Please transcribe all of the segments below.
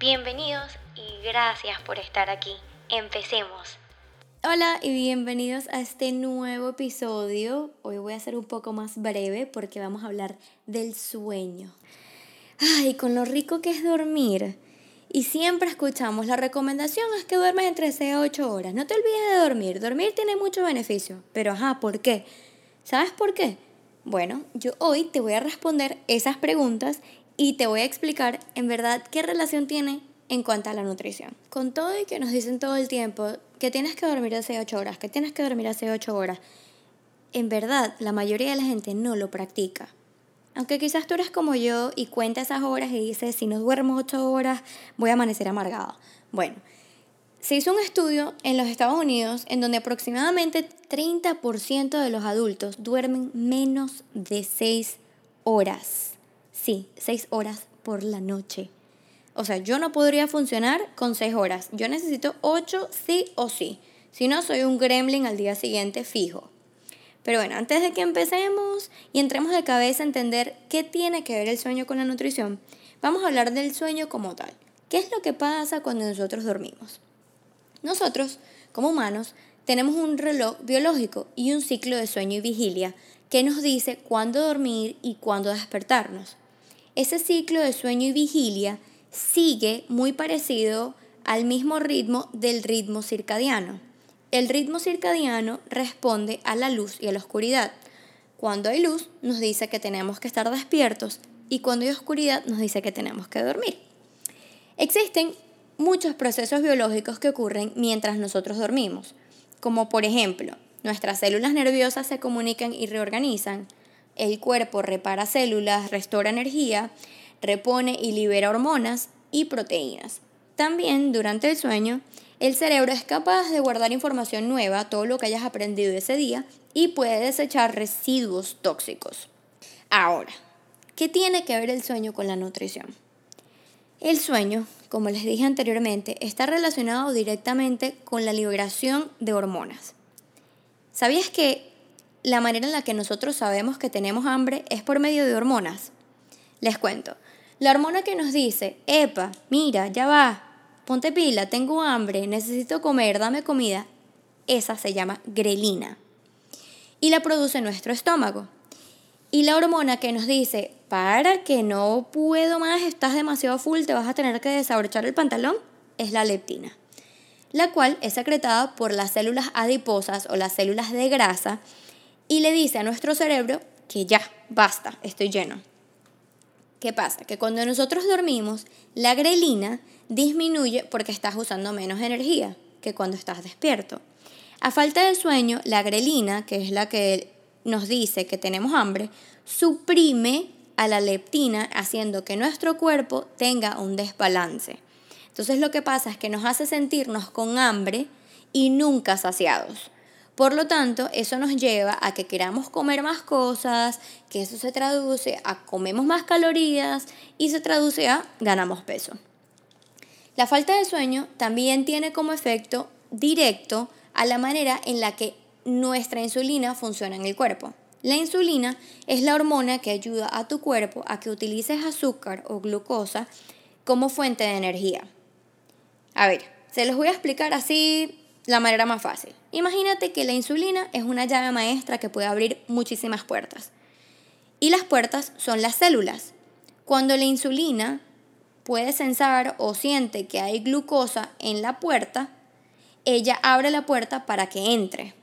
Bienvenidos y gracias por estar aquí. Empecemos. Hola y bienvenidos a este nuevo episodio. Hoy voy a ser un poco más breve porque vamos a hablar del sueño. Ay, con lo rico que es dormir. Y siempre escuchamos, la recomendación es que duermes entre 6 a 8 horas. No te olvides de dormir. Dormir tiene mucho beneficio. Pero ajá, ¿por qué? ¿Sabes por qué? Bueno, yo hoy te voy a responder esas preguntas y te voy a explicar en verdad qué relación tiene en cuanto a la nutrición. Con todo y que nos dicen todo el tiempo que tienes que dormir hace 8 horas, que tienes que dormir hace 8 horas, en verdad la mayoría de la gente no lo practica. Aunque quizás tú eres como yo y cuenta esas horas y dices, si no duermo 8 horas, voy a amanecer amargado. Bueno, se hizo un estudio en los Estados Unidos en donde aproximadamente 30% de los adultos duermen menos de 6 horas. Sí, 6 horas por la noche. O sea, yo no podría funcionar con 6 horas. Yo necesito 8 sí o sí. Si no, soy un gremlin al día siguiente fijo. Pero bueno, antes de que empecemos y entremos de cabeza a entender qué tiene que ver el sueño con la nutrición, vamos a hablar del sueño como tal. ¿Qué es lo que pasa cuando nosotros dormimos? Nosotros, como humanos, tenemos un reloj biológico y un ciclo de sueño y vigilia que nos dice cuándo dormir y cuándo despertarnos. Ese ciclo de sueño y vigilia sigue muy parecido al mismo ritmo del ritmo circadiano. El ritmo circadiano responde a la luz y a la oscuridad. Cuando hay luz nos dice que tenemos que estar despiertos y cuando hay oscuridad nos dice que tenemos que dormir. Existen muchos procesos biológicos que ocurren mientras nosotros dormimos, como por ejemplo, nuestras células nerviosas se comunican y reorganizan, el cuerpo repara células, restaura energía, repone y libera hormonas y proteínas. También durante el sueño, el cerebro es capaz de guardar información nueva, todo lo que hayas aprendido ese día, y puede desechar residuos tóxicos. Ahora, ¿qué tiene que ver el sueño con la nutrición? El sueño, como les dije anteriormente, está relacionado directamente con la liberación de hormonas. ¿Sabías que la manera en la que nosotros sabemos que tenemos hambre es por medio de hormonas? Les cuento. La hormona que nos dice, epa, mira, ya va, ponte pila, tengo hambre, necesito comer, dame comida, esa se llama grelina. Y la produce nuestro estómago. Y la hormona que nos dice, para que no puedo más, estás demasiado full, te vas a tener que desabrochar el pantalón, es la leptina, la cual es secretada por las células adiposas o las células de grasa y le dice a nuestro cerebro que ya, basta, estoy lleno. ¿Qué pasa? Que cuando nosotros dormimos, la grelina disminuye porque estás usando menos energía que cuando estás despierto. A falta de sueño, la grelina, que es la que nos dice que tenemos hambre, suprime a la leptina haciendo que nuestro cuerpo tenga un desbalance. Entonces lo que pasa es que nos hace sentirnos con hambre y nunca saciados. Por lo tanto, eso nos lleva a que queramos comer más cosas, que eso se traduce a comemos más calorías y se traduce a ganamos peso. La falta de sueño también tiene como efecto directo a la manera en la que nuestra insulina funciona en el cuerpo. La insulina es la hormona que ayuda a tu cuerpo a que utilices azúcar o glucosa como fuente de energía. A ver, se los voy a explicar así la manera más fácil. Imagínate que la insulina es una llave maestra que puede abrir muchísimas puertas. Y las puertas son las células. Cuando la insulina puede sensar o siente que hay glucosa en la puerta, ella abre la puerta para que entre.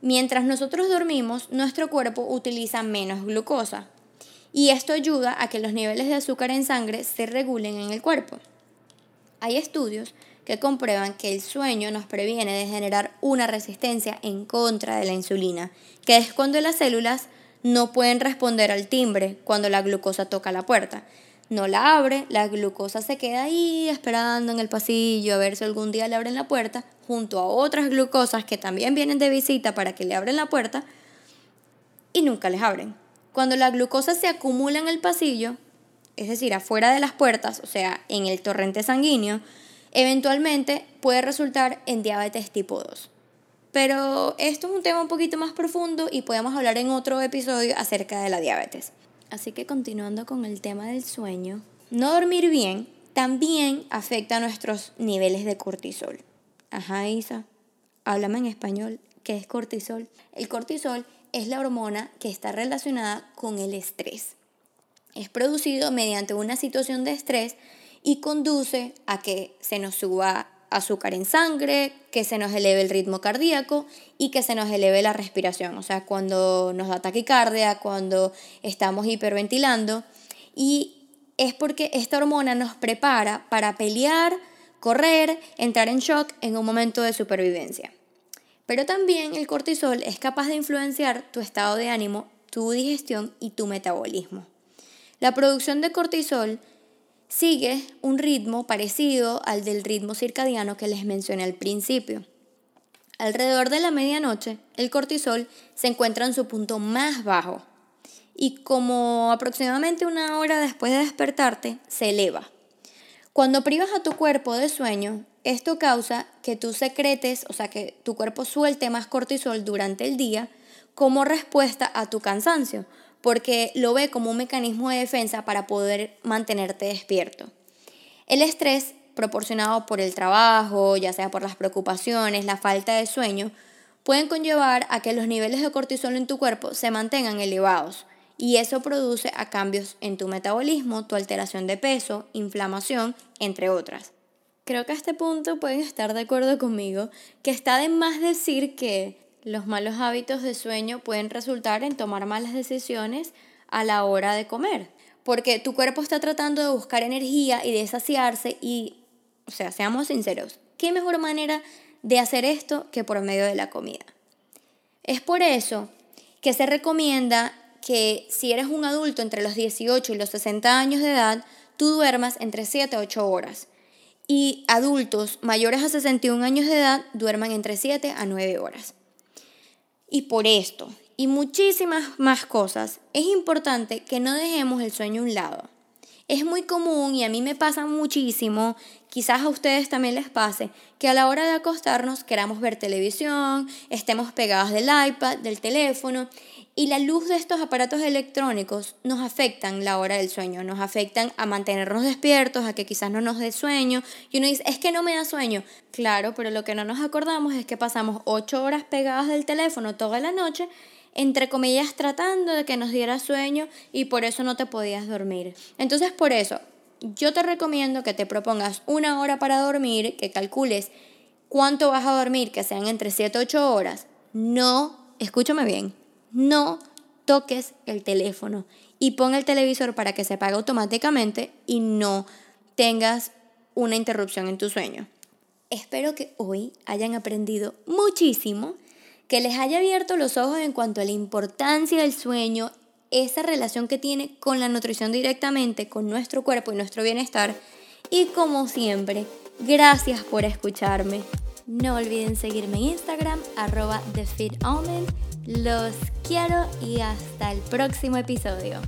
Mientras nosotros dormimos, nuestro cuerpo utiliza menos glucosa y esto ayuda a que los niveles de azúcar en sangre se regulen en el cuerpo. Hay estudios que comprueban que el sueño nos previene de generar una resistencia en contra de la insulina, que es cuando las células no pueden responder al timbre cuando la glucosa toca la puerta. no la abre, la glucosa se queda ahí esperando en el pasillo a ver si algún día le abren la puerta, junto a otras glucosas que también vienen de visita para que le abren la puerta, y nunca les abren. Cuando la glucosa se acumula en el pasillo, es decir, afuera de las puertas, o sea, en el torrente sanguíneo, eventualmente puede resultar en diabetes tipo 2. Pero esto es un tema un poquito más profundo y podemos hablar en otro episodio acerca de la diabetes. Así que continuando con el tema del sueño, no dormir bien también afecta nuestros niveles de cortisol. Ajá, Isa, háblame en español. ¿Qué es cortisol? El cortisol es la hormona que está relacionada con el estrés. Es producido mediante una situación de estrés y conduce a que se nos suba azúcar en sangre, que se nos eleve el ritmo cardíaco y que se nos eleve la respiración. O sea, cuando nos da taquicardia, cuando estamos hiperventilando. Y es porque esta hormona nos prepara para pelear, correr, entrar en shock en un momento de supervivencia. Pero también el cortisol es capaz de influenciar tu estado de ánimo, tu digestión y tu metabolismo. La producción de cortisol sigue un ritmo parecido al del ritmo circadiano que les mencioné al principio. Alrededor de la medianoche, el cortisol se encuentra en su punto más bajo y como aproximadamente una hora después de despertarte, se eleva. Cuando privas a tu cuerpo de sueño, esto causa que tú secretes, o sea, que tu cuerpo suelte más cortisol durante el día como respuesta a tu cansancio, porque lo ve como un mecanismo de defensa para poder mantenerte despierto. El estrés proporcionado por el trabajo, ya sea por las preocupaciones, la falta de sueño, pueden conllevar a que los niveles de cortisol en tu cuerpo se mantengan elevados y eso produce a cambios en tu metabolismo, tu alteración de peso, inflamación, entre otras. Creo que a este punto pueden estar de acuerdo conmigo que está de más decir que los malos hábitos de sueño pueden resultar en tomar malas decisiones a la hora de comer, porque tu cuerpo está tratando de buscar energía y de saciarse y, o sea, seamos sinceros, ¿qué mejor manera de hacer esto que por medio de la comida? Es por eso que se recomienda que si eres un adulto entre los 18 y los 60 años de edad, tú duermas entre 7 a 8 horas. Y adultos mayores a 61 años de edad duerman entre 7 a 9 horas. Y por esto y muchísimas más cosas, es importante que no dejemos el sueño a un lado. Es muy común y a mí me pasa muchísimo, quizás a ustedes también les pase, que a la hora de acostarnos queramos ver televisión, estemos pegados del iPad, del teléfono y la luz de estos aparatos electrónicos nos afectan la hora del sueño, nos afectan a mantenernos despiertos, a que quizás no nos dé sueño. Y uno dice, es que no me da sueño. Claro, pero lo que no nos acordamos es que pasamos ocho horas pegadas del teléfono toda la noche, entre comillas, tratando de que nos diera sueño y por eso no te podías dormir. Entonces, por eso, yo te recomiendo que te propongas una hora para dormir, que calcules cuánto vas a dormir, que sean entre 7 y 8 horas. No, escúchame bien, no toques el teléfono y pon el televisor para que se apague automáticamente y no tengas una interrupción en tu sueño. Espero que hoy hayan aprendido muchísimo, que les haya abierto los ojos en cuanto a la importancia del sueño, esa relación que tiene con la nutrición directamente, con nuestro cuerpo y nuestro bienestar. Y como siempre, gracias por escucharme. No olviden seguirme en Instagram, arroba TheFitAlmond los quiero y hasta el próximo episodio.